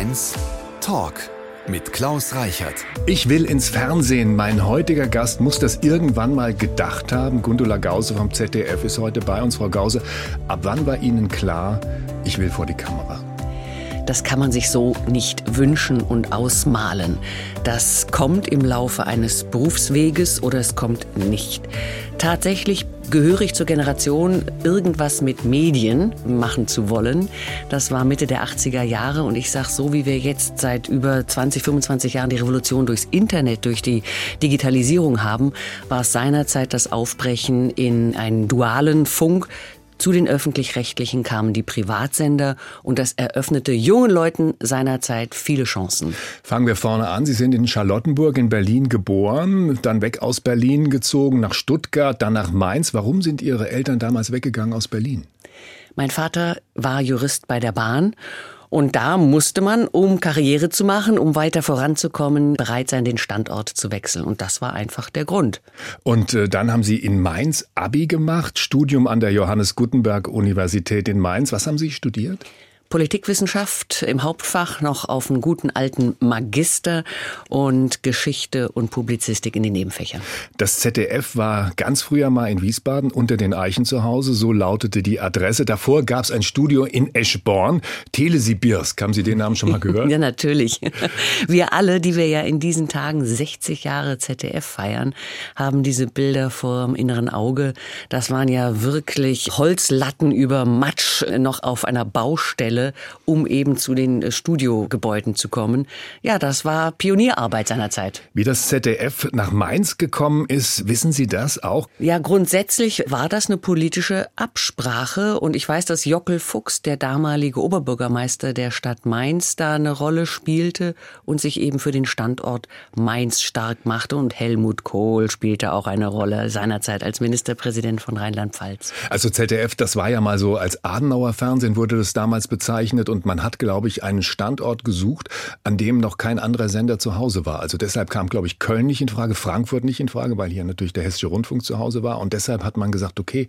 HR1 Talk mit Klaus Reichert. Ich will ins Fernsehen. Mein heutiger Gast muss das irgendwann mal gedacht haben. Gundula Gause vom ZDF ist heute bei uns. Frau Gause, ab wann war Ihnen klar, ich will vor die Kamera? Das kann man sich so nicht wünschen und ausmalen. Das kommt im Laufe eines Berufsweges oder es kommt nicht. Tatsächlich gehöre ich zur Generation, irgendwas mit Medien machen zu wollen. Das war Mitte der 80er Jahre und ich sage, so wie wir jetzt seit über 20, 25 Jahren die Revolution durchs Internet, durch die Digitalisierung haben, war es seinerzeit das Aufbrechen in einen dualen Funk, zu den öffentlich-rechtlichen kamen die Privatsender und das eröffnete jungen Leuten seinerzeit viele Chancen. Fangen wir vorne an. Sie sind in Charlottenburg in Berlin geboren, dann weg aus Berlin gezogen nach Stuttgart, dann nach Mainz. Warum sind Ihre Eltern damals weggegangen aus Berlin? Mein Vater war Jurist bei der Bahn und da musste man, um Karriere zu machen, um weiter voranzukommen, bereit sein, den Standort zu wechseln. Und das war einfach der Grund. Und äh, dann haben Sie in Mainz Abi gemacht, Studium an der Johannes Gutenberg Universität in Mainz. Was haben Sie studiert? Politikwissenschaft im Hauptfach noch auf einen guten alten Magister und Geschichte und Publizistik in den Nebenfächern. Das ZDF war ganz früher mal in Wiesbaden unter den Eichen zu Hause, so lautete die Adresse. Davor gab es ein Studio in Eschborn, Telesibirsk. Haben Sie den Namen schon mal gehört? ja, natürlich. Wir alle, die wir ja in diesen Tagen 60 Jahre ZDF feiern, haben diese Bilder vor dem inneren Auge. Das waren ja wirklich Holzlatten über Matsch noch auf einer Baustelle Stelle, um eben zu den äh, Studiogebäuden zu kommen. Ja, das war Pionierarbeit seinerzeit. Wie das ZDF nach Mainz gekommen ist, wissen Sie das auch? Ja, grundsätzlich war das eine politische Absprache und ich weiß, dass Jockel Fuchs, der damalige Oberbürgermeister der Stadt Mainz, da eine Rolle spielte und sich eben für den Standort Mainz stark machte und Helmut Kohl spielte auch eine Rolle seinerzeit als Ministerpräsident von Rheinland-Pfalz. Also ZDF, das war ja mal so als Adenauer Fernsehen wurde das damals bezeichnet bezeichnet und man hat, glaube ich, einen Standort gesucht, an dem noch kein anderer Sender zu Hause war. Also deshalb kam, glaube ich, Köln nicht in Frage, Frankfurt nicht in Frage, weil hier natürlich der Hessische Rundfunk zu Hause war. Und deshalb hat man gesagt, okay,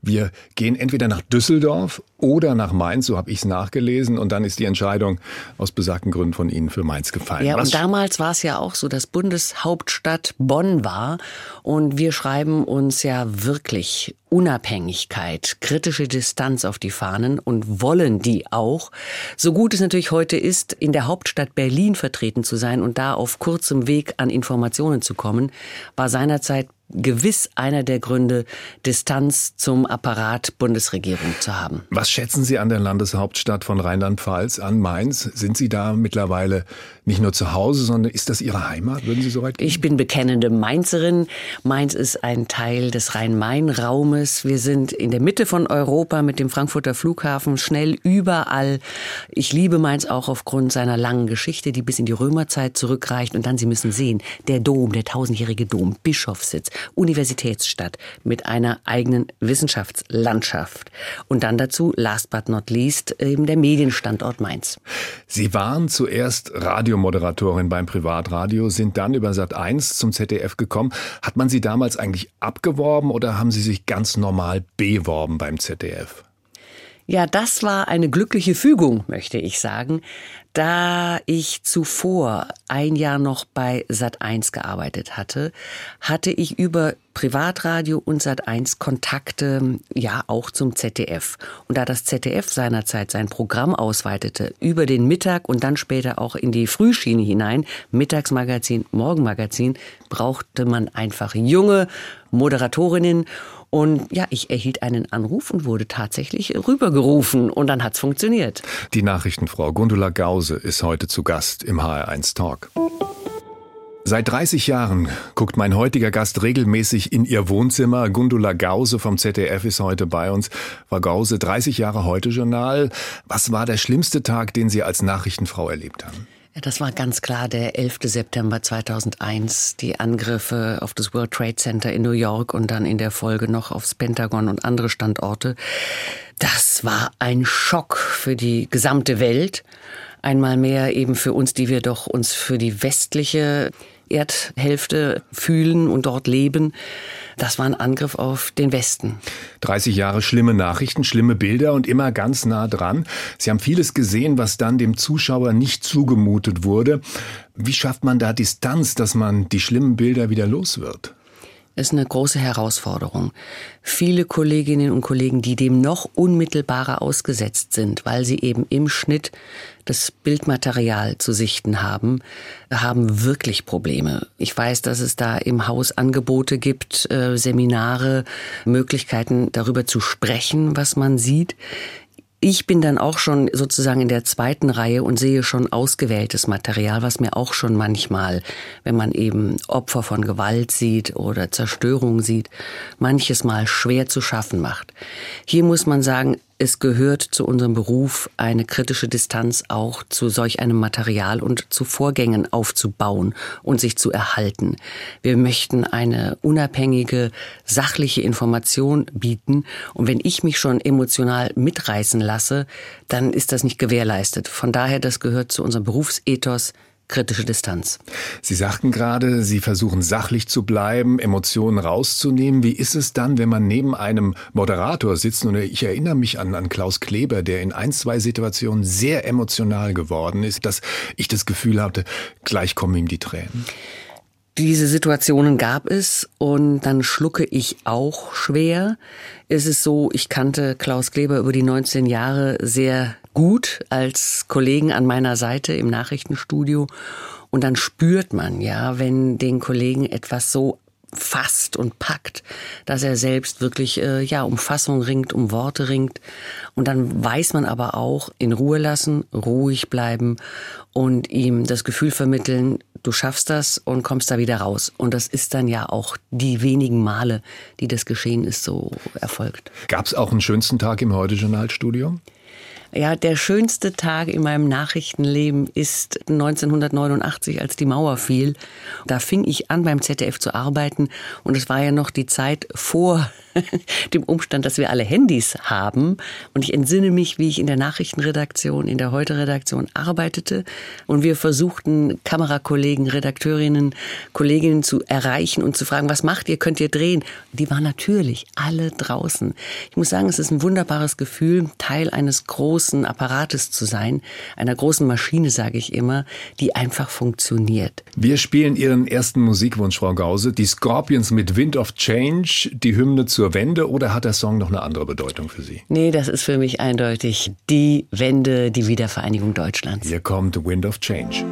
wir gehen entweder nach Düsseldorf oder nach Mainz, so habe ich es nachgelesen. Und dann ist die Entscheidung aus besagten Gründen von Ihnen für Mainz gefallen. Ja, Was und damals war es ja auch so, dass Bundeshauptstadt Bonn war. Und wir schreiben uns ja wirklich Unabhängigkeit, kritische Distanz auf die Fahnen und wollen die auch. So gut es natürlich heute ist, in der Hauptstadt Berlin vertreten zu sein und da auf kurzem Weg an Informationen zu kommen, war seinerzeit gewiss einer der Gründe, Distanz zum Apparat Bundesregierung zu haben. Was schätzen Sie an der Landeshauptstadt von Rheinland-Pfalz, an Mainz? Sind Sie da mittlerweile nicht nur zu Hause, sondern ist das Ihre Heimat? Würden Sie so weit gehen? Ich bin bekennende Mainzerin. Mainz ist ein Teil des Rhein-Main-Raumes. Wir sind in der Mitte von Europa mit dem Frankfurter Flughafen schnell überall. Ich liebe Mainz auch aufgrund seiner langen Geschichte, die bis in die Römerzeit zurückreicht. Und dann, Sie müssen sehen, der Dom, der tausendjährige Dom, Bischofssitz, Universitätsstadt mit einer eigenen Wissenschaftslandschaft. Und dann dazu, last but not least, eben der Medienstandort Mainz. Sie waren zuerst Radiomoderatorin beim Privatradio, sind dann über Sat 1 zum ZDF gekommen. Hat man Sie damals eigentlich abgeworben oder haben Sie sich ganz normal beworben beim ZDF? Ja, das war eine glückliche Fügung, möchte ich sagen. Da ich zuvor ein Jahr noch bei Sat1 gearbeitet hatte, hatte ich über Privatradio und Sat1 Kontakte, ja, auch zum ZDF. Und da das ZDF seinerzeit sein Programm ausweitete über den Mittag und dann später auch in die Frühschiene hinein, Mittagsmagazin, Morgenmagazin, brauchte man einfach junge Moderatorinnen und ja, ich erhielt einen Anruf und wurde tatsächlich rübergerufen und dann hat's funktioniert. Die Nachrichtenfrau Gundula Gause ist heute zu Gast im HR1 Talk. Seit 30 Jahren guckt mein heutiger Gast regelmäßig in ihr Wohnzimmer. Gundula Gause vom ZDF ist heute bei uns. Frau Gause, 30 Jahre heute Journal. Was war der schlimmste Tag, den Sie als Nachrichtenfrau erlebt haben? Ja, das war ganz klar der 11. September 2001, die Angriffe auf das World Trade Center in New York und dann in der Folge noch aufs Pentagon und andere Standorte. Das war ein Schock für die gesamte Welt. Einmal mehr eben für uns, die wir doch uns für die westliche Erdhälfte fühlen und dort leben. Das war ein Angriff auf den Westen. 30 Jahre schlimme Nachrichten, schlimme Bilder und immer ganz nah dran. Sie haben vieles gesehen, was dann dem Zuschauer nicht zugemutet wurde. Wie schafft man da Distanz, dass man die schlimmen Bilder wieder los wird? Ist eine große Herausforderung. Viele Kolleginnen und Kollegen, die dem noch unmittelbarer ausgesetzt sind, weil sie eben im Schnitt das Bildmaterial zu sichten haben, haben wirklich Probleme. Ich weiß, dass es da im Haus Angebote gibt, äh, Seminare, Möglichkeiten darüber zu sprechen, was man sieht. Ich bin dann auch schon sozusagen in der zweiten Reihe und sehe schon ausgewähltes Material, was mir auch schon manchmal, wenn man eben Opfer von Gewalt sieht oder Zerstörung sieht, manches Mal schwer zu schaffen macht. Hier muss man sagen, es gehört zu unserem Beruf, eine kritische Distanz auch zu solch einem Material und zu Vorgängen aufzubauen und sich zu erhalten. Wir möchten eine unabhängige, sachliche Information bieten. Und wenn ich mich schon emotional mitreißen lasse, dann ist das nicht gewährleistet. Von daher, das gehört zu unserem Berufsethos, kritische Distanz. Sie sagten gerade, Sie versuchen sachlich zu bleiben, Emotionen rauszunehmen. Wie ist es dann, wenn man neben einem Moderator sitzt? Und ich erinnere mich an, an Klaus Kleber, der in ein, zwei Situationen sehr emotional geworden ist, dass ich das Gefühl hatte, gleich kommen ihm die Tränen. Diese Situationen gab es und dann schlucke ich auch schwer. Es ist so, ich kannte Klaus Kleber über die 19 Jahre sehr gut als Kollegen an meiner Seite im Nachrichtenstudio. Und dann spürt man ja, wenn den Kollegen etwas so fasst und packt, dass er selbst wirklich äh, ja um Fassung ringt, um Worte ringt und dann weiß man aber auch in Ruhe lassen, ruhig bleiben und ihm das Gefühl vermitteln, du schaffst das und kommst da wieder raus und das ist dann ja auch die wenigen Male, die das geschehen ist, so erfolgt. Gab es auch einen schönsten Tag im Heute Journalstudio? Ja, der schönste Tag in meinem Nachrichtenleben ist 1989, als die Mauer fiel. Da fing ich an, beim ZDF zu arbeiten und es war ja noch die Zeit vor dem Umstand, dass wir alle Handys haben. Und ich entsinne mich, wie ich in der Nachrichtenredaktion, in der Heute-Redaktion arbeitete und wir versuchten, Kamerakollegen, Redakteurinnen, Kolleginnen zu erreichen und zu fragen, was macht ihr, könnt ihr drehen? Die waren natürlich alle draußen. Ich muss sagen, es ist ein wunderbares Gefühl, Teil eines großen Apparates zu sein, einer großen Maschine, sage ich immer, die einfach funktioniert. Wir spielen Ihren ersten Musikwunsch, Frau Gause, die Scorpions mit Wind of Change, die Hymne zu zur Wende oder hat der Song noch eine andere Bedeutung für Sie? Nee, das ist für mich eindeutig die Wende, die Wiedervereinigung Deutschlands. Hier kommt Wind of Change.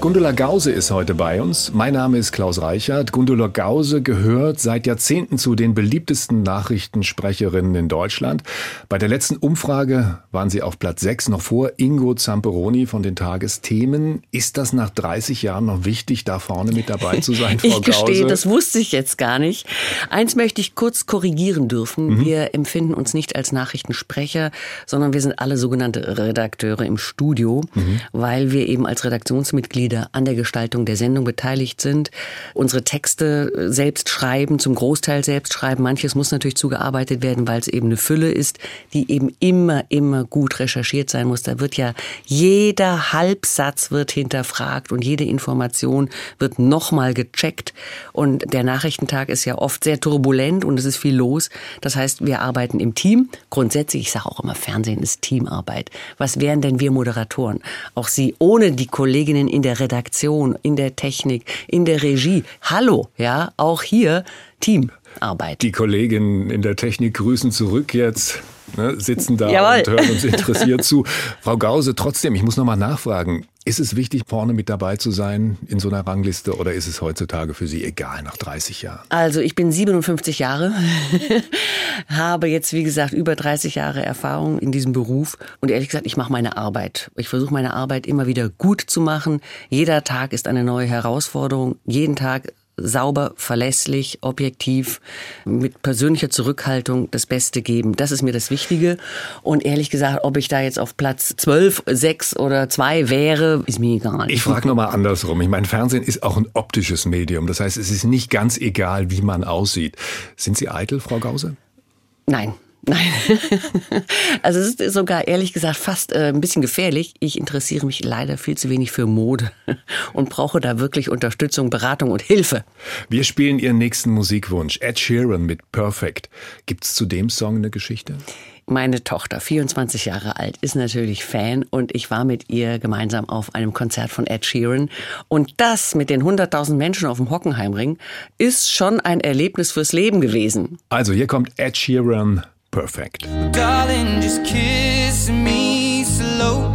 Gundula Gause ist heute bei uns. Mein Name ist Klaus Reichert. Gundula Gause gehört seit Jahrzehnten zu den beliebtesten Nachrichtensprecherinnen in Deutschland. Bei der letzten Umfrage waren sie auf Platz 6 noch vor Ingo Zamperoni von den Tagesthemen. Ist das nach 30 Jahren noch wichtig, da vorne mit dabei zu sein, Frau ich gestehe, Gause? das wusste ich jetzt gar nicht. Eins möchte ich kurz korrigieren dürfen. Mhm. Wir empfinden uns nicht als Nachrichtensprecher, sondern wir sind alle sogenannte Redakteure im Studio, mhm. weil wir eben als Redaktionsmitglieder Mitglieder an der Gestaltung der Sendung beteiligt sind, unsere Texte äh, selbst schreiben, zum Großteil selbst schreiben. Manches muss natürlich zugearbeitet werden, weil es eben eine Fülle ist, die eben immer, immer gut recherchiert sein muss. Da wird ja jeder Halbsatz wird hinterfragt und jede Information wird nochmal gecheckt. Und der Nachrichtentag ist ja oft sehr turbulent und es ist viel los. Das heißt, wir arbeiten im Team. Grundsätzlich, ich sage auch immer, Fernsehen ist Teamarbeit. Was wären denn wir Moderatoren? Auch Sie ohne die Kolleginnen in der Redaktion, in der Technik, in der Regie. Hallo, ja, auch hier Teamarbeit. Die Kolleginnen in der Technik grüßen zurück jetzt. Ne, sitzen da Jawohl. und hören uns interessiert zu. Frau Gause, trotzdem, ich muss noch mal nachfragen. Ist es wichtig, vorne mit dabei zu sein in so einer Rangliste oder ist es heutzutage für Sie egal nach 30 Jahren? Also ich bin 57 Jahre, habe jetzt wie gesagt über 30 Jahre Erfahrung in diesem Beruf und ehrlich gesagt, ich mache meine Arbeit. Ich versuche meine Arbeit immer wieder gut zu machen. Jeder Tag ist eine neue Herausforderung. Jeden Tag sauber, verlässlich, objektiv, mit persönlicher Zurückhaltung das Beste geben. Das ist mir das Wichtige. Und ehrlich gesagt, ob ich da jetzt auf Platz 12, 6 oder 2 wäre, ist mir egal. Ich frage nochmal andersrum. Ich meine, Fernsehen ist auch ein optisches Medium. Das heißt, es ist nicht ganz egal, wie man aussieht. Sind Sie eitel, Frau Gause? Nein. Nein. also es ist sogar ehrlich gesagt fast äh, ein bisschen gefährlich. Ich interessiere mich leider viel zu wenig für Mode und brauche da wirklich Unterstützung, Beratung und Hilfe. Wir spielen Ihren nächsten Musikwunsch, Ed Sheeran mit Perfect. Gibt es zu dem Song eine Geschichte? Meine Tochter, 24 Jahre alt, ist natürlich Fan und ich war mit ihr gemeinsam auf einem Konzert von Ed Sheeran. Und das mit den 100.000 Menschen auf dem Hockenheimring ist schon ein Erlebnis fürs Leben gewesen. Also hier kommt Ed Sheeran Perfect. Darling, just kiss me slow.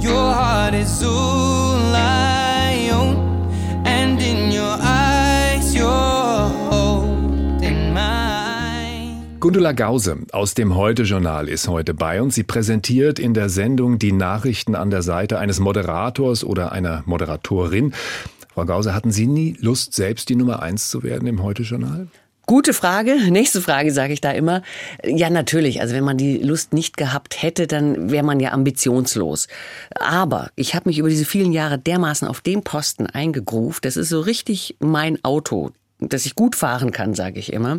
Your heart is all I own. And in your eyes, you're holding mine. Gundula Gause aus dem Heute-Journal ist heute bei uns. Sie präsentiert in der Sendung die Nachrichten an der Seite eines Moderators oder einer Moderatorin. Frau Gause, hatten Sie nie Lust, selbst die Nummer eins zu werden im Heute-Journal? Gute Frage. Nächste Frage sage ich da immer. Ja, natürlich. Also wenn man die Lust nicht gehabt hätte, dann wäre man ja ambitionslos. Aber ich habe mich über diese vielen Jahre dermaßen auf den Posten eingegruft. Das ist so richtig mein Auto dass ich gut fahren kann, sage ich immer.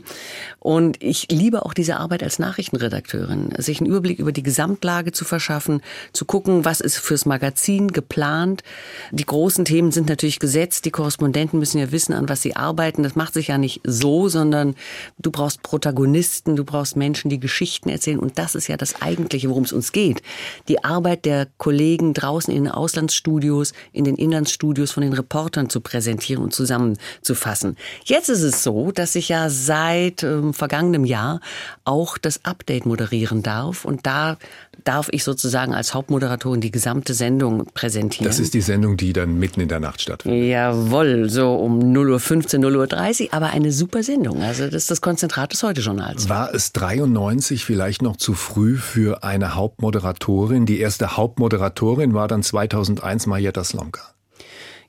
Und ich liebe auch diese Arbeit als Nachrichtenredakteurin, sich einen Überblick über die Gesamtlage zu verschaffen, zu gucken, was ist fürs Magazin geplant. Die großen Themen sind natürlich gesetzt. Die Korrespondenten müssen ja wissen, an was sie arbeiten. Das macht sich ja nicht so, sondern du brauchst Protagonisten, du brauchst Menschen, die Geschichten erzählen. Und das ist ja das Eigentliche, worum es uns geht. Die Arbeit der Kollegen draußen in den Auslandsstudios, in den Inlandsstudios von den Reportern zu präsentieren und zusammenzufassen. Jetzt ist es so, dass ich ja seit ähm, vergangenem Jahr auch das Update moderieren darf. Und da darf ich sozusagen als Hauptmoderatorin die gesamte Sendung präsentieren. Das ist die Sendung, die dann mitten in der Nacht stattfindet. Jawohl, so um 0.15 Uhr, 0.30 Uhr, aber eine super Sendung. Also das ist das Konzentrat des Heute-Journals. War es 93 vielleicht noch zu früh für eine Hauptmoderatorin? Die erste Hauptmoderatorin war dann 2001 Marietta Slomka.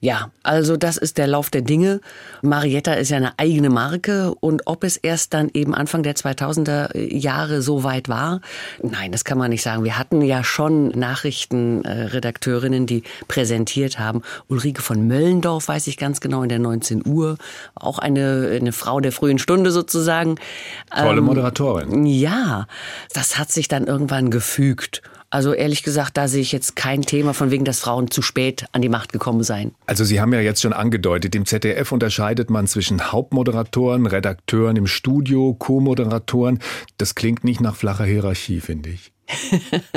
Ja, also das ist der Lauf der Dinge. Marietta ist ja eine eigene Marke und ob es erst dann eben Anfang der 2000er Jahre so weit war, nein, das kann man nicht sagen. Wir hatten ja schon Nachrichtenredakteurinnen, die präsentiert haben. Ulrike von Möllendorf weiß ich ganz genau in der 19 Uhr, auch eine, eine Frau der frühen Stunde sozusagen. Tolle ähm, Moderatorin. Ja, das hat sich dann irgendwann gefügt. Also ehrlich gesagt, da sehe ich jetzt kein Thema von wegen, dass Frauen zu spät an die Macht gekommen seien. Also Sie haben ja jetzt schon angedeutet, im ZDF unterscheidet man zwischen Hauptmoderatoren, Redakteuren im Studio, Co-Moderatoren. Das klingt nicht nach flacher Hierarchie, finde ich.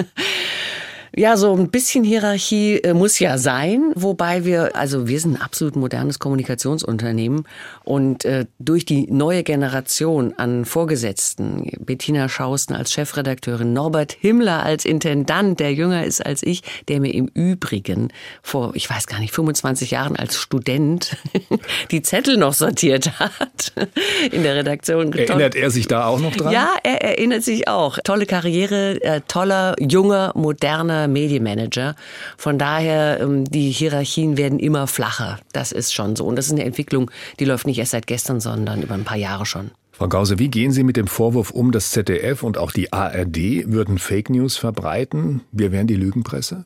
Ja, so ein bisschen Hierarchie äh, muss ja sein, wobei wir, also wir sind ein absolut modernes Kommunikationsunternehmen und äh, durch die neue Generation an Vorgesetzten, Bettina Schausten als Chefredakteurin, Norbert Himmler als Intendant, der jünger ist als ich, der mir im Übrigen vor, ich weiß gar nicht, 25 Jahren als Student die Zettel noch sortiert hat in der Redaktion. Erinnert er sich da auch noch dran? Ja, er erinnert sich auch. Tolle Karriere, äh, toller, junger, moderner Medienmanager. Von daher, ähm, die Hierarchien werden immer flacher. Das ist schon so. Und das ist eine Entwicklung, die läuft nicht erst seit gestern, sondern über ein paar Jahre schon. Frau Gause, wie gehen Sie mit dem Vorwurf um, das ZDF und auch die ARD würden Fake News verbreiten? Wir wären die Lügenpresse?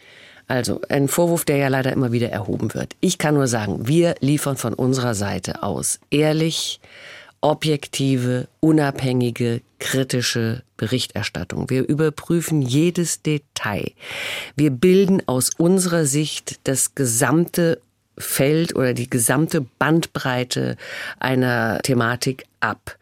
Also ein Vorwurf, der ja leider immer wieder erhoben wird. Ich kann nur sagen, wir liefern von unserer Seite aus ehrlich, objektive, unabhängige, kritische Berichterstattung. Wir überprüfen jedes Detail. Wir bilden aus unserer Sicht das gesamte Feld oder die gesamte Bandbreite einer Thematik ab.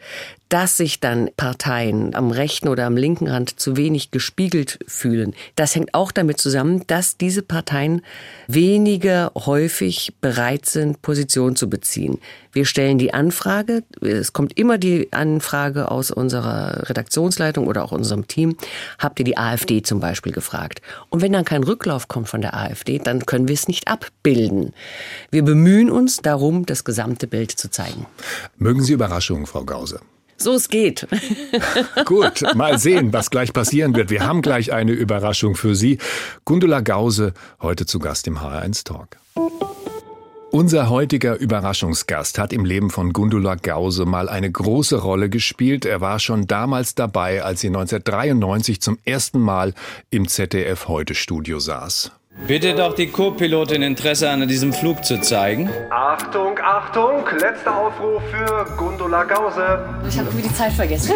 Dass sich dann Parteien am rechten oder am linken Rand zu wenig gespiegelt fühlen, das hängt auch damit zusammen, dass diese Parteien weniger häufig bereit sind, Position zu beziehen. Wir stellen die Anfrage, es kommt immer die Anfrage aus unserer Redaktionsleitung oder auch unserem Team, habt ihr die AfD zum Beispiel gefragt? Und wenn dann kein Rücklauf kommt von der AfD, dann können wir es nicht abbilden. Wir bemühen uns darum, das gesamte Bild zu zeigen. Mögen Sie Überraschungen, Frau Gause? So es geht. Gut, mal sehen, was gleich passieren wird. Wir haben gleich eine Überraschung für Sie. Gundula Gause, heute zu Gast im HR1 Talk. Unser heutiger Überraschungsgast hat im Leben von Gundula Gause mal eine große Rolle gespielt. Er war schon damals dabei, als sie 1993 zum ersten Mal im ZDF Heute Studio saß. Bitte doch die Co-Pilotin Interesse an diesem Flug zu zeigen. Achtung, Achtung, letzter Aufruf für Gundula Gause. Ich habe irgendwie die Zeit vergessen.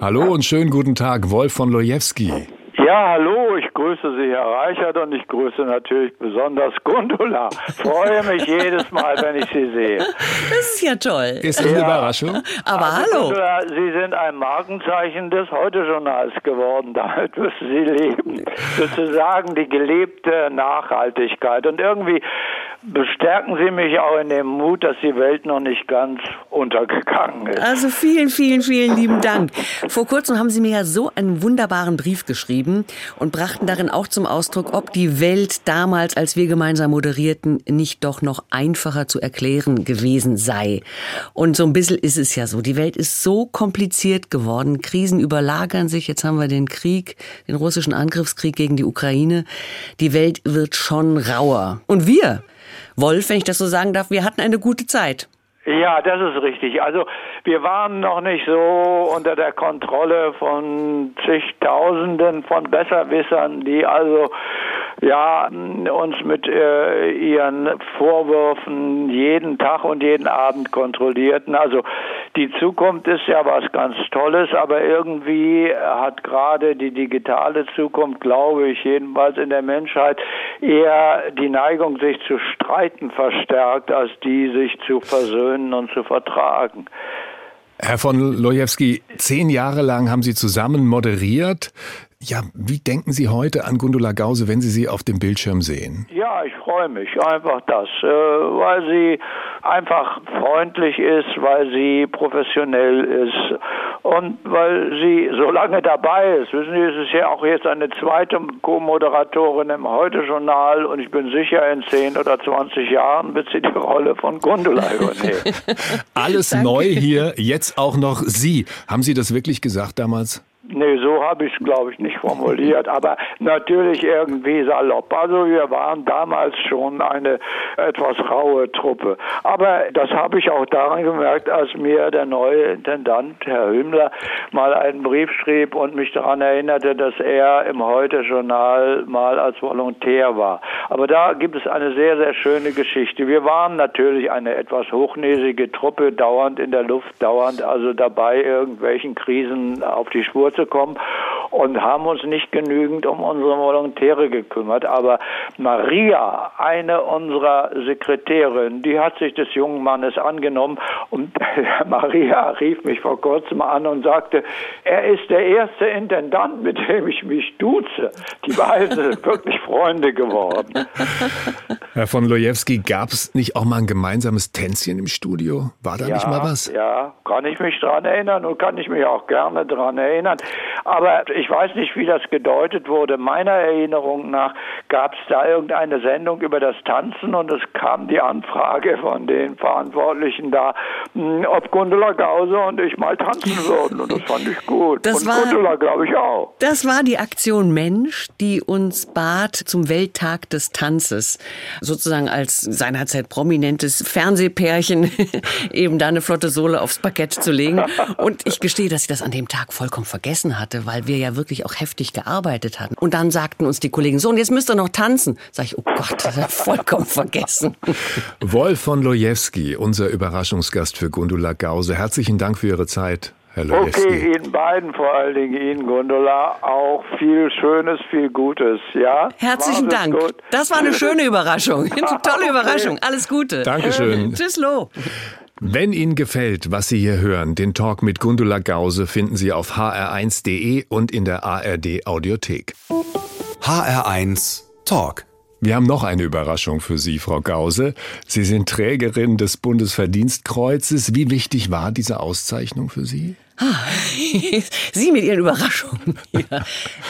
Hallo und schönen guten Tag, Wolf von Lojewski. Ja, hallo, ich grüße Sie, Herr Reichert, und ich grüße natürlich besonders Gundula. Freue mich jedes Mal, wenn ich Sie sehe. Das ist ja toll. Ist das eine Ja. Überraschung? Aber Also, hallo. Gundula, Sie sind ein Markenzeichen des Heute-Journals geworden. Damit müssen Sie leben. Sozusagen die gelebte Nachhaltigkeit. Und irgendwie bestärken Sie mich auch in dem Mut, dass die Welt noch nicht ganz untergegangen ist. Also vielen, vielen, vielen lieben Dank. Vor kurzem haben Sie mir ja so einen wunderbaren Brief geschrieben und brachten darin auch zum Ausdruck, ob die Welt damals, als wir gemeinsam moderierten, nicht doch noch einfacher zu erklären gewesen sei. Und so ein bisschen ist es ja so. Die Welt ist so kompliziert geworden. Krisen überlagern sich. Jetzt haben wir den Krieg, den russischen Angriffskrieg gegen die Ukraine. Die Welt wird schon rauer. Und wir, Wolf, wenn ich das so sagen darf, wir hatten eine gute Zeit. Ja, das ist richtig. Also wir waren noch nicht so unter der Kontrolle von zigtausenden von Besserwissern, die also ja uns mit äh, ihren Vorwürfen jeden Tag und jeden Abend kontrollierten. Also die Zukunft ist ja was ganz Tolles, aber irgendwie hat gerade die digitale Zukunft, glaube ich, jedenfalls in der Menschheit eher die Neigung, sich zu streiten verstärkt, als die sich zu versöhnen und zu vertragen. Herr von Lojewski, zehn Jahre lang haben Sie zusammen moderiert. Ja, wie denken Sie heute an Gundula Gause, wenn Sie sie auf dem Bildschirm sehen? Ja, ich freue mich. Einfach das, äh, weil sie einfach freundlich ist, weil sie professionell ist und weil sie so lange dabei ist. Wissen Sie, es ist ja auch jetzt eine zweite Co-Moderatorin im Heute-Journal und ich bin sicher, in 10 oder 20 Jahren wird sie die Rolle von Gundula übernehmen. Alles neu hier, jetzt auch noch Sie. Haben Sie das wirklich gesagt damals? Nee, so habe ich es, glaube ich, nicht formuliert, aber natürlich irgendwie salopp. Also wir waren damals schon eine etwas raue Truppe. Aber das habe ich auch daran gemerkt, als mir der neue Intendant, Herr Hümmler, mal einen Brief schrieb und mich daran erinnerte, dass er im Heute-Journal mal als Volontär war. Aber da gibt es eine sehr, sehr schöne Geschichte. Wir waren natürlich eine etwas hochnäsige Truppe, dauernd in der Luft, dauernd also dabei, irgendwelchen Krisen auf die Spur kommen und haben uns nicht genügend um unsere Volontäre gekümmert. Aber Maria, eine unserer Sekretärinnen, die hat sich des jungen Mannes angenommen und Maria rief mich vor kurzem an und sagte, er ist der erste Intendant, mit dem ich mich duze. Die beiden sind wirklich Freunde geworden. Herr von Lojewski, gab es nicht auch mal ein gemeinsames Tänzchen im Studio? War da nicht mal was? Ja, kann ich mich dran erinnern und kann ich mich auch gerne dran erinnern. Aber ich weiß nicht, wie das gedeutet wurde. Meiner Erinnerung nach gab es da irgendeine Sendung über das Tanzen und es kam die Anfrage von den Verantwortlichen da, mh, ob Gundula Gause und ich mal tanzen würden. Und das fand ich gut. Das und war- Gundula, glaube ich, auch. Das war die Aktion Mensch, die uns bat zum Welttag des Tanzes, sozusagen als seinerzeit prominentes Fernsehpärchen eben da eine flotte Sohle aufs Parkett zu legen. Und ich gestehe, dass ich das an dem Tag vollkommen vergessen hatte, weil wir ja wirklich auch heftig gearbeitet hatten. Und dann sagten uns die Kollegen, so und jetzt müsst ihr noch tanzen. Sag ich, oh Gott, das hab ich vollkommen vergessen. Wolf von Lojewski, unser Überraschungsgast für Gundula Gause. Herzlichen Dank für Ihre Zeit, Herr Lojewski. Okay, Ihnen beiden, vor allen Dingen Ihnen, Gundula, auch viel Schönes, viel Gutes, ja? Herzlichen Dank. gut. Das war eine schöne Überraschung. Eine tolle Okay. Überraschung. Alles Gute. Dankeschön. Tschüss, Lo. Wenn Ihnen gefällt, was Sie hier hören, den Talk mit Gundula Gause finden Sie auf hr1.de und in der ARD Audiothek. HR1 Talk. Wir haben noch eine Überraschung für Sie, Frau Gause. Sie sind Trägerin des Bundesverdienstkreuzes. Wie wichtig war diese Auszeichnung für Sie? Sie mit Ihren Überraschungen. Ja.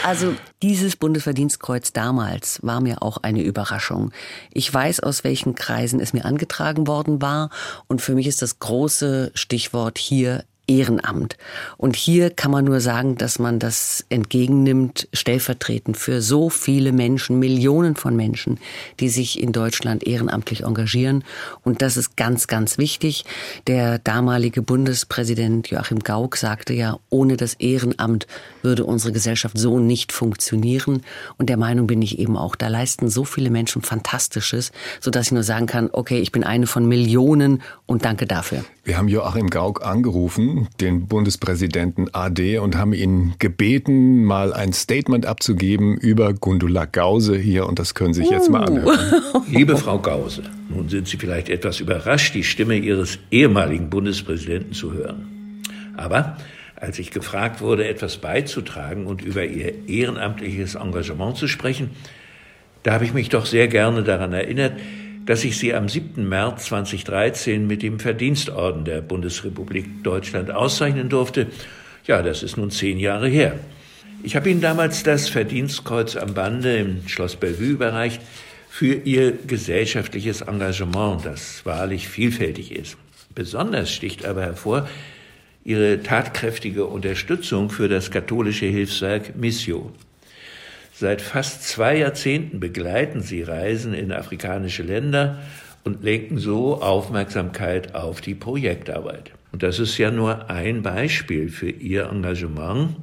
Also dieses Bundesverdienstkreuz damals war mir auch eine Überraschung. Ich weiß, aus welchen Kreisen es mir angetragen worden war. Und für mich ist das große Stichwort hier Ehrenamt. Und hier kann man nur sagen, dass man das entgegennimmt, stellvertretend für so viele Menschen, Millionen von Menschen, die sich in Deutschland ehrenamtlich engagieren. Und das ist ganz, ganz wichtig. Der damalige Bundespräsident Joachim Gauck sagte ja, ohne das Ehrenamt würde unsere Gesellschaft so nicht funktionieren. Und der Meinung bin ich eben auch, da leisten so viele Menschen Fantastisches, sodass ich nur sagen kann, okay, ich bin eine von Millionen und danke dafür. Wir haben Joachim Gauck angerufen, den Bundespräsidenten AD, und haben ihn gebeten, mal ein Statement abzugeben über Gundula Gause hier. Und das können Sie sich jetzt mal anhören. Liebe Frau Gause, nun sind Sie vielleicht etwas überrascht, die Stimme Ihres ehemaligen Bundespräsidenten zu hören. Aber als ich gefragt wurde, etwas beizutragen und über Ihr ehrenamtliches Engagement zu sprechen, da habe ich mich doch sehr gerne daran erinnert, dass ich Sie am 7. März 2013 mit dem Verdienstorden der Bundesrepublik Deutschland auszeichnen durfte. Ja, das ist nun zehn Jahre her. Ich habe Ihnen damals das Verdienstkreuz am Bande im Schloss Bellevue überreicht für Ihr gesellschaftliches Engagement, das wahrlich vielfältig ist. Besonders sticht aber hervor Ihre tatkräftige Unterstützung für das katholische Hilfswerk Missio. Seit fast zwei Jahrzehnten begleiten sie Reisen in afrikanische Länder und lenken so Aufmerksamkeit auf die Projektarbeit. Und das ist ja nur ein Beispiel für ihr Engagement,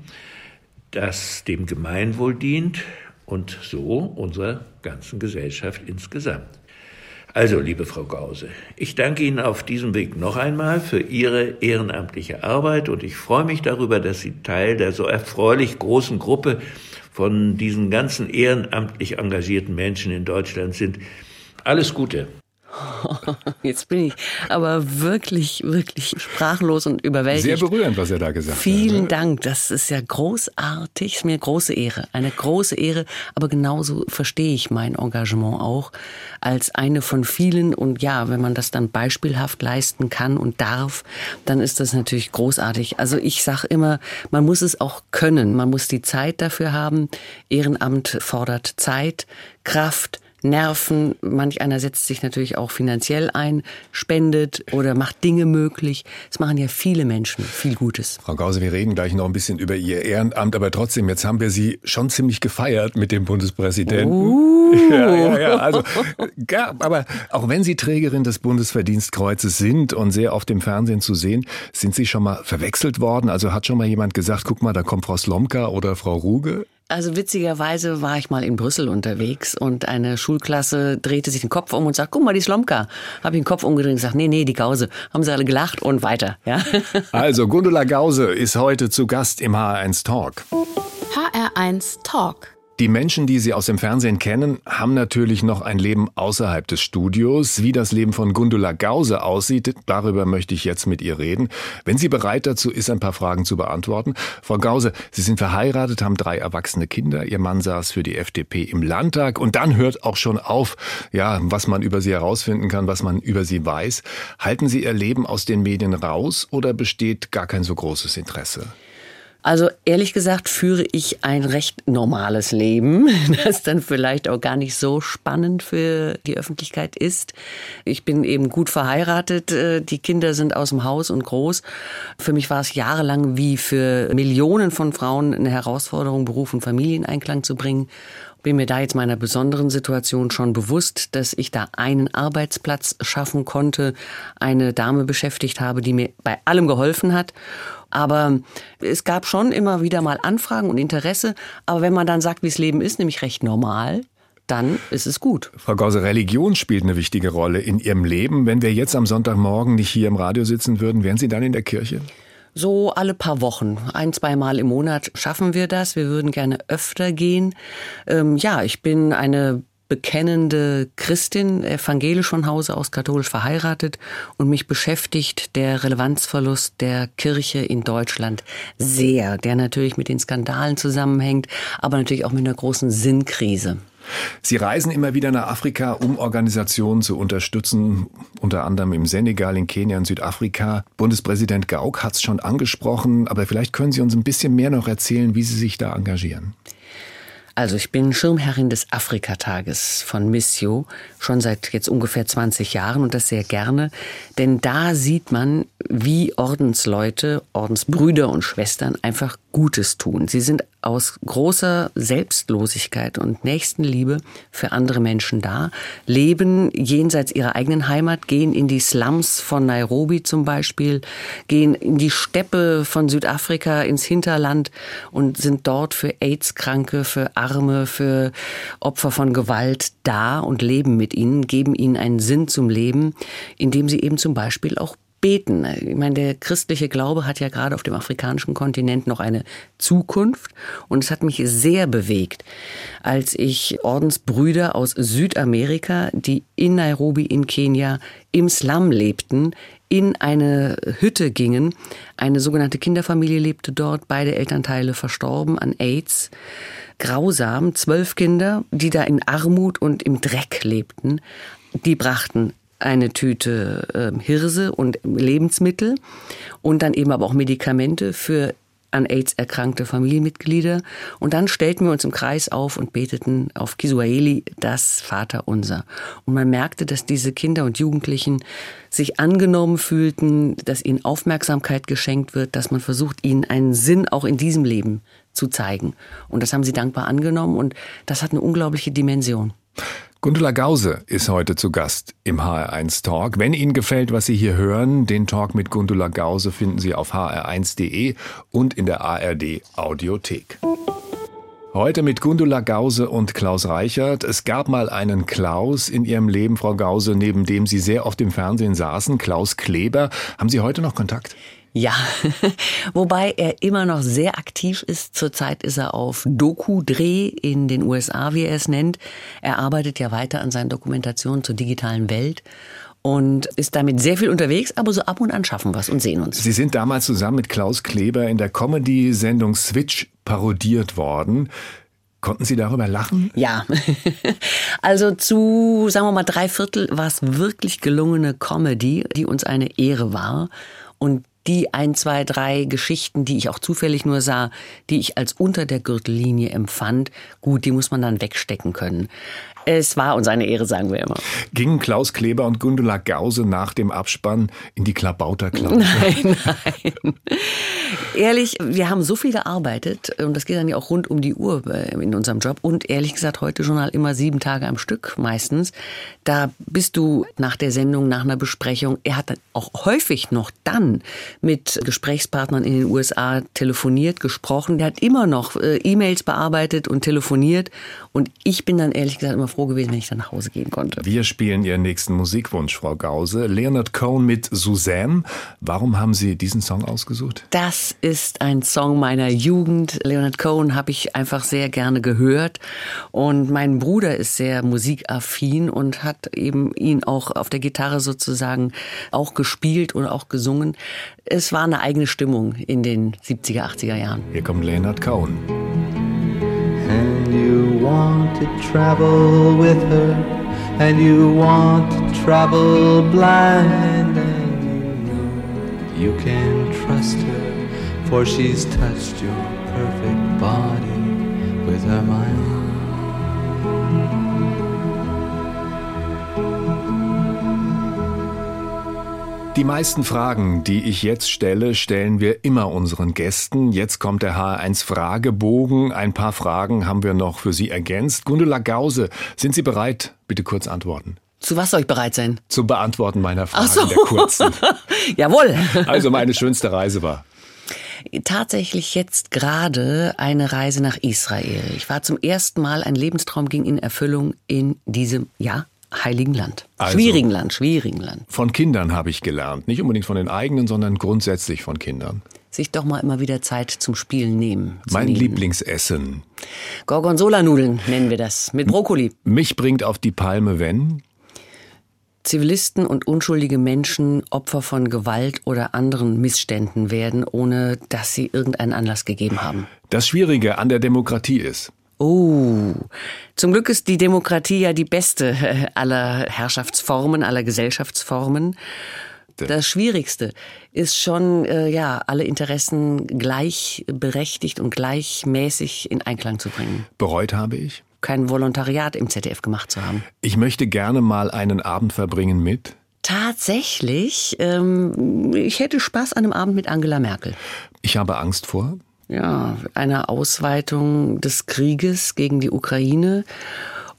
das dem Gemeinwohl dient und so unserer ganzen Gesellschaft insgesamt. Also, liebe Frau Gause, ich danke Ihnen auf diesem Weg noch einmal für Ihre ehrenamtliche Arbeit und ich freue mich darüber, dass Sie Teil der so erfreulich großen Gruppe von diesen ganzen ehrenamtlich engagierten Menschen in Deutschland sind. Alles Gute. Jetzt bin ich aber wirklich, wirklich sprachlos und überwältigt. Sehr berührend, was er da gesagt Vielen hat. Vielen Dank. Das ist ja großartig. Ist mir eine große Ehre. Eine große Ehre. Aber genauso verstehe ich mein Engagement auch als eine von vielen. Und ja, wenn man das dann beispielhaft leisten kann und darf, dann ist das natürlich großartig. Also ich sage immer, man muss es auch können. Man muss die Zeit dafür haben. Ehrenamt fordert Zeit, Kraft, Nerven. Manch einer setzt sich natürlich auch finanziell ein, spendet oder macht Dinge möglich. Es machen ja viele Menschen viel Gutes. Frau Gause, wir reden gleich noch ein bisschen über Ihr Ehrenamt, aber trotzdem, jetzt haben wir Sie schon ziemlich gefeiert mit dem Bundespräsidenten. Uh. Ja, ja, ja. Also, ja, aber auch wenn Sie Trägerin des Bundesverdienstkreuzes sind und sehr oft im Fernsehen zu sehen, sind Sie schon mal verwechselt worden? Also hat schon mal jemand gesagt, guck mal, da kommt Frau Slomka oder Frau Ruge? Also witzigerweise war ich mal in Brüssel unterwegs und eine Schulklasse drehte sich den Kopf um und sagt, guck mal, die Slomka. Habe ich den Kopf umgedreht und gesagt, nee, nee, die Gause. Haben sie alle gelacht und weiter. Ja? Also Gundula Gause ist heute zu Gast im HR1 Talk. HR1 Talk. Die Menschen, die Sie aus dem Fernsehen kennen, haben natürlich noch ein Leben außerhalb des Studios. Wie das Leben von Gundula Gause aussieht, darüber möchte ich jetzt mit ihr reden. Wenn sie bereit dazu ist, ein paar Fragen zu beantworten. Frau Gause, Sie sind verheiratet, haben drei erwachsene Kinder. Ihr Mann saß für die FDP im Landtag. Und dann hört auch schon auf, ja, was man über Sie herausfinden kann, was man über Sie weiß. Halten Sie Ihr Leben aus den Medien raus oder besteht gar kein so großes Interesse? Also ehrlich gesagt führe ich ein recht normales Leben, das dann vielleicht auch gar nicht so spannend für die Öffentlichkeit ist. Ich bin eben gut verheiratet, äh, die Kinder sind aus dem Haus und groß. Für mich war es jahrelang wie für Millionen von Frauen eine Herausforderung, Beruf und Familie in Einklang zu bringen bin mir da jetzt meiner besonderen Situation schon bewusst, dass ich da einen Arbeitsplatz schaffen konnte, eine Dame beschäftigt habe, die mir bei allem geholfen hat. Aber es gab schon immer wieder mal Anfragen und Interesse. Aber wenn man dann sagt, wie das Leben ist, nämlich recht normal, dann ist es gut. Frau Gause, Religion spielt eine wichtige Rolle in Ihrem Leben. Wenn wir jetzt am Sonntagmorgen nicht hier im Radio sitzen würden, wären Sie dann in der Kirche? So alle paar Wochen, ein, zweimal im Monat schaffen wir das. Wir würden gerne öfter gehen. Ähm, ja, ich bin eine bekennende Christin, evangelisch von Hause aus, katholisch verheiratet und mich beschäftigt der Relevanzverlust der Kirche in Deutschland sehr, der natürlich mit den Skandalen zusammenhängt, aber natürlich auch mit einer großen Sinnkrise. Sie reisen immer wieder nach Afrika, um Organisationen zu unterstützen, unter anderem im Senegal, in Kenia und Südafrika. Bundespräsident Gauck hat es schon angesprochen, aber vielleicht können Sie uns ein bisschen mehr noch erzählen, wie Sie sich da engagieren. Also ich bin Schirmherrin des Afrikatages von Missio schon seit jetzt ungefähr 20 Jahren und das sehr gerne, denn da sieht man, wie Ordensleute, Ordensbrüder und Schwestern einfach Gutes tun. Sie sind aus großer Selbstlosigkeit und Nächstenliebe für andere Menschen da, leben jenseits ihrer eigenen Heimat, gehen in die Slums von Nairobi zum Beispiel, gehen in die Steppe von Südafrika ins Hinterland und sind dort für AIDS-Kranke, für Arme, für Opfer von Gewalt da und leben mit ihnen, geben ihnen einen Sinn zum Leben, indem sie eben zum Beispiel auch beten. Ich meine, der christliche Glaube hat ja gerade auf dem afrikanischen Kontinent noch eine Zukunft und es hat mich sehr bewegt, als ich Ordensbrüder aus Südamerika, die in Nairobi in Kenia im Slum lebten, in eine Hütte gingen. Eine sogenannte Kinderfamilie lebte dort, beide Elternteile verstorben an AIDS. Grausam, zwölf Kinder, die da in Armut und im Dreck lebten. Die brachten eine Tüte äh, Hirse und Lebensmittel und dann eben aber auch Medikamente für an AIDS erkrankte Familienmitglieder. Und dann stellten wir uns im Kreis auf und beteten auf Kiswahili das Vaterunser. Und man merkte, dass diese Kinder und Jugendlichen sich angenommen fühlten, dass ihnen Aufmerksamkeit geschenkt wird, dass man versucht, ihnen einen Sinn auch in diesem Leben zu zeigen. Und das haben sie dankbar angenommen und das hat eine unglaubliche Dimension. Gundula Gause ist heute zu Gast im HR1 Talk. Wenn Ihnen gefällt, was Sie hier hören, den Talk mit Gundula Gause finden Sie auf hr1.de und in der ARD Audiothek. Heute mit Gundula Gause und Klaus Reichert. Es gab mal einen Klaus in Ihrem Leben, Frau Gause, neben dem Sie sehr oft im Fernsehen saßen, Klaus Kleber. Haben Sie heute noch Kontakt? Ja, wobei er immer noch sehr aktiv ist. Zurzeit ist er auf Doku-Dreh in den USA, wie er es nennt. Er arbeitet ja weiter an seinen Dokumentationen zur digitalen Welt und ist damit sehr viel unterwegs, aber so ab und an schaffen wir es und sehen uns. Sie sind damals zusammen mit Klaus Kleber in der Comedy-Sendung Switch parodiert worden. Konnten Sie darüber lachen? Ja. Also zu, sagen wir mal, drei Viertel war es wirklich gelungene Comedy, die uns eine Ehre war. Und die ein, zwei, drei Geschichten, die ich auch zufällig nur sah, die ich als unter der Gürtellinie empfand, gut, die muss man dann wegstecken können. Es war uns eine Ehre, sagen wir immer. Gingen Klaus Kleber und Gundula Gause nach dem Abspann in die Klabauterklausel? Nein, nein. Ehrlich, wir haben so viel gearbeitet und das geht dann ja auch rund um die Uhr in unserem Job und ehrlich gesagt heute Journal immer sieben Tage am Stück meistens. Da bist du nach der Sendung, nach einer Besprechung. Er hat dann auch häufig noch dann mit Gesprächspartnern in den USA telefoniert, gesprochen. Der hat immer noch äh, E-Mails bearbeitet und telefoniert und ich bin dann ehrlich gesagt immer froh gewesen, wenn ich dann nach Hause gehen konnte. Wir spielen Ihren nächsten Musikwunsch, Frau Gause. Leonard Cohen mit Suzanne. Warum haben Sie diesen Song ausgesucht? Das ist ein Song meiner Jugend. Leonard Cohen habe ich einfach sehr gerne gehört. Und mein Bruder ist sehr musikaffin und hat eben ihn auch auf der Gitarre sozusagen auch gespielt und auch gesungen. Es war eine eigene Stimmung in den 70er, 80er Jahren. Hier kommt Leonard Cohen. And you want to travel with her, and you want to travel blind, and you know you can trust her, for she's touched your perfect body with her mind. Die meisten Fragen, die ich jetzt stelle, stellen wir immer unseren Gästen. Jetzt kommt der HR1 Fragebogen. Ein paar Fragen haben wir noch für Sie ergänzt. Gundula Gause, sind Sie bereit? Bitte kurz antworten. Zu was soll ich bereit sein? Zum Beantworten meiner Fragen so. der kurzen. Jawohl. Also meine schönste Reise war. Tatsächlich jetzt gerade eine Reise nach Israel. Ich war zum ersten Mal, ein Lebenstraum ging in Erfüllung in diesem, ja, heiligen Land. Also- schwierigen Land, schwierigen Land. Von Kindern habe ich gelernt. Nicht unbedingt von den eigenen, sondern grundsätzlich von Kindern. Sich doch mal immer wieder Zeit zum Spielen nehmen. zu Mein nehmen. Lieblingsessen. Gorgonzola-Nudeln nennen wir das. Mit Brokkoli. Mich bringt auf die Palme, wenn Zivilisten und unschuldige Menschen Opfer von Gewalt oder anderen Missständen werden, ohne dass sie irgendeinen Anlass gegeben haben. das Schwierige an der Demokratie ist. Oh, zum Glück ist die Demokratie ja die beste aller Herrschaftsformen, aller Gesellschaftsformen. Das Schwierigste ist schon, äh, ja, alle Interessen gleichberechtigt und gleichmäßig in Einklang zu bringen. Bereut habe ich? Kein Volontariat im ZDF gemacht zu haben. Ich möchte gerne mal einen Abend verbringen mit. Tatsächlich, ähm, ich hätte Spaß an einem Abend mit Angela Merkel. Ich habe Angst vor. Ja, einer Ausweitung des Krieges gegen die Ukraine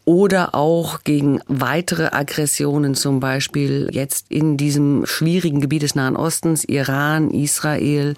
oder auch gegen weitere Aggressionen, zum Beispiel jetzt in diesem schwierigen Gebiet des Nahen Ostens, Iran, Israel.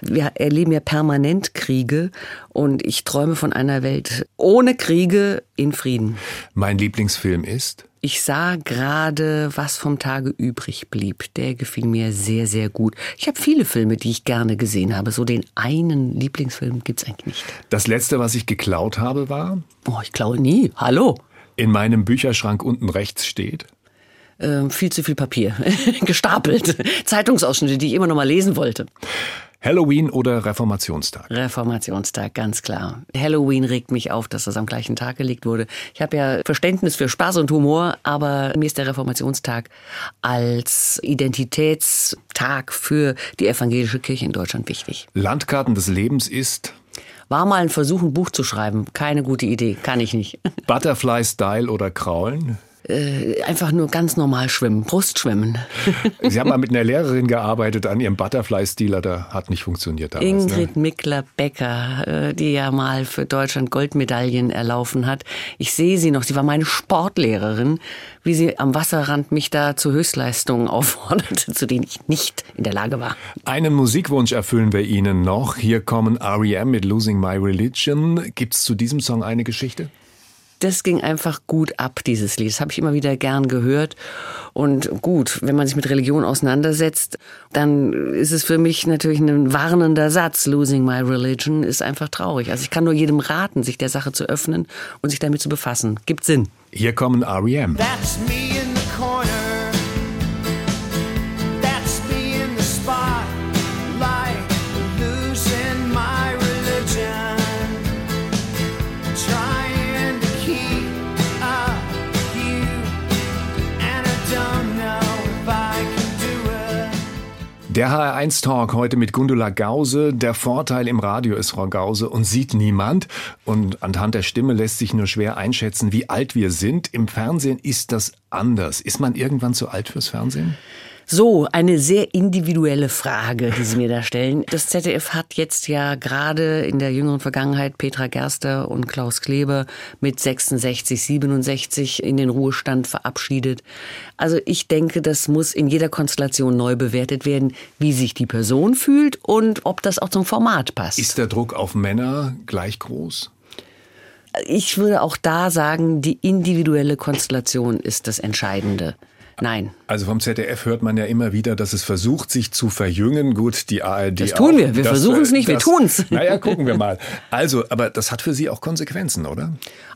Wir erleben ja permanent Kriege und ich träume von einer Welt ohne Kriege in Frieden. Mein Lieblingsfilm ist? Ich sah gerade, was vom Tage übrig blieb. Der gefiel mir sehr, sehr gut. Ich habe viele Filme, die ich gerne gesehen habe. So den einen Lieblingsfilm gibt's eigentlich nicht. Das letzte, was ich geklaut habe, war? Oh, ich klaue nie. Hallo. In meinem Bücherschrank unten rechts steht? Äh, viel zu viel Papier. Gestapelt. Zeitungsausschnitte, die ich immer noch mal lesen wollte. Halloween oder Reformationstag? Reformationstag, ganz klar. Halloween regt mich auf, dass das am gleichen Tag gelegt wurde. Ich habe ja Verständnis für Spaß und Humor, aber mir ist der Reformationstag als Identitätstag für die evangelische Kirche in Deutschland wichtig. Landkarten des Lebens ist war mal ein Versuch, ein Buch zu schreiben. Keine gute Idee, kann ich nicht. Butterfly Style oder Kraulen? Äh, einfach nur ganz normal schwimmen, Brustschwimmen. Sie haben mal mit einer Lehrerin gearbeitet an Ihrem Butterfly-Stil, der hat nicht funktioniert damals. Ne? Ingrid ne? Mickler-Becker, äh, die ja mal für Deutschland Goldmedaillen erlaufen hat. Ich sehe sie noch, sie war meine Sportlehrerin, wie sie am Wasserrand mich da zu Höchstleistungen aufforderte, zu denen ich nicht in der Lage war. Einen Musikwunsch erfüllen wir Ihnen noch. Hier kommen R.E.M. mit Losing My Religion. Gibt es zu diesem Song eine Geschichte? Das ging einfach gut ab, dieses Lied. Das habe ich immer wieder gern gehört. Und gut, wenn man sich mit Religion auseinandersetzt, dann ist es für mich natürlich ein warnender Satz. Losing my religion ist einfach traurig. Also ich kann nur jedem raten, sich der Sache zu öffnen und sich damit zu befassen. Gibt Sinn. Hier kommen R.E.M. That's me Der HR1 Talk heute mit Gundula Gause. Der Vorteil im Radio ist, Frau Gause, und sieht niemand. Und anhand der Stimme lässt sich nur schwer einschätzen, wie alt wir sind. Im Fernsehen ist das anders. Ist man irgendwann zu alt fürs Fernsehen? So, eine sehr individuelle Frage, die Sie mir da stellen. Das ZDF hat jetzt ja gerade in der jüngeren Vergangenheit Petra Gerster und Klaus Kleber mit 66, 67 in den Ruhestand verabschiedet. Also ich denke, das muss in jeder Konstellation neu bewertet werden, wie sich die Person fühlt und ob das auch zum Format passt. Ist der Druck auf Männer gleich groß? Ich würde auch da sagen, die individuelle Konstellation ist das Entscheidende. Nein. Also vom ZDF hört man ja immer wieder, dass es versucht, sich zu verjüngen. Gut, die ARD. Das tun wir. Wir versuchen es nicht, das, wir tun es. Naja, gucken wir mal. Also, aber das hat für Sie auch Konsequenzen, oder?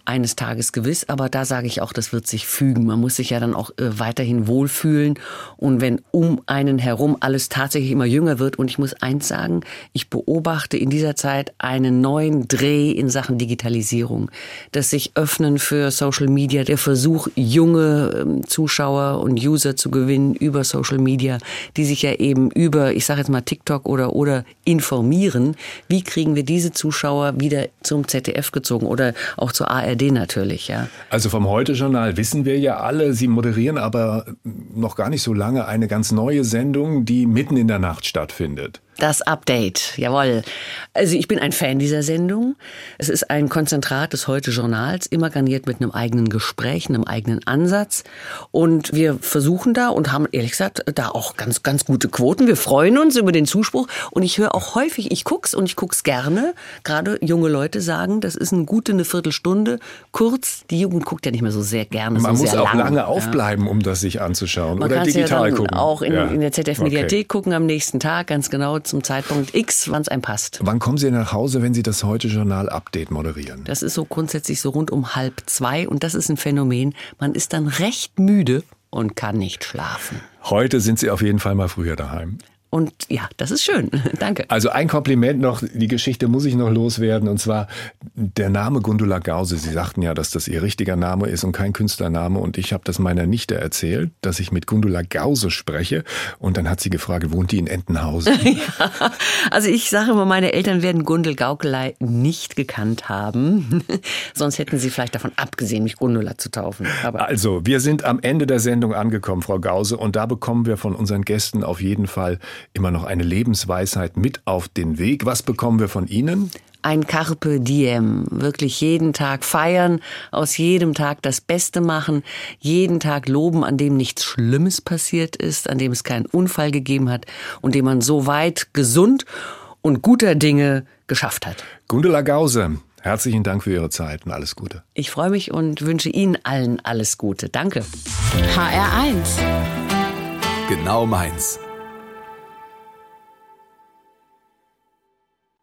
eines Tages gewiss, aber da sage ich auch, das wird sich fügen. Man muss sich ja dann auch äh, weiterhin wohlfühlen. Und wenn um einen herum alles tatsächlich immer jünger wird, und ich muss eins sagen, ich beobachte in dieser Zeit einen neuen Dreh in Sachen Digitalisierung. Das sich öffnen für Social Media, der Versuch, junge ähm, Zuschauer und User zu gewinnen über Social Media, die sich ja eben über, ich sage jetzt mal TikTok oder, oder informieren. Wie kriegen wir diese Zuschauer wieder zum ZDF gezogen oder auch zur ARD? ARD natürlich, ja. Also vom Heute-Journal wissen wir ja alle, Sie moderieren aber noch gar nicht so lange eine ganz neue Sendung, die mitten in der Nacht stattfindet. Das Update, jawohl. Also ich bin ein Fan dieser Sendung. Es ist ein Konzentrat des Heute-Journals, immer garniert mit einem eigenen Gespräch, einem eigenen Ansatz. Und wir versuchen da und haben ehrlich gesagt da auch ganz, ganz gute Quoten. Wir freuen uns über den Zuspruch. Und ich höre auch häufig, ich guck's und ich guck's gerne. Gerade junge Leute sagen, das ist eine gute eine Viertelstunde. Kurz, die Jugend guckt ja nicht mehr so sehr gerne. Man so muss auch lang. lange aufbleiben, um das sich anzuschauen. Man Oder digital ja gucken. Auch in, ja. in der ZDF-Mediathek okay. gucken am nächsten Tag, ganz genau zum Zeitpunkt X, wann es einem passt. Wann kommen Sie nach Hause, wenn Sie das Heute-Journal-Update moderieren? Das ist so grundsätzlich so rund um halb zwei und das ist ein Phänomen. Man ist dann recht müde und kann nicht schlafen. Heute sind Sie auf jeden Fall mal früher daheim. Und ja, das ist schön. Danke. Also ein Kompliment noch, die Geschichte muss ich noch loswerden. Und zwar der Name Gundula Gause. Sie sagten ja, dass das ihr richtiger Name ist und kein Künstlername. Und ich habe das meiner Nichte erzählt, dass ich mit Gundula Gause spreche. Und dann hat sie gefragt, wohnt die in Entenhausen? ja, also ich sage immer, meine Eltern werden Gundel Gaukelei nicht gekannt haben. Sonst hätten sie vielleicht davon abgesehen, mich Gundula zu taufen. Aber also, wir sind am Ende der Sendung angekommen, Frau Gause. Und da bekommen wir von unseren Gästen auf jeden Fall immer noch eine Lebensweisheit mit auf den Weg. Was bekommen wir von Ihnen? Ein Carpe Diem. Wirklich jeden Tag feiern, aus jedem Tag das Beste machen, jeden Tag loben, an dem nichts Schlimmes passiert ist, an dem es keinen Unfall gegeben hat und dem man so weit gesund und guter Dinge geschafft hat. Gundela Gause, herzlichen Dank für Ihre Zeit und alles Gute. Ich freue mich und wünsche Ihnen allen alles Gute. Danke. HR1. Genau meins.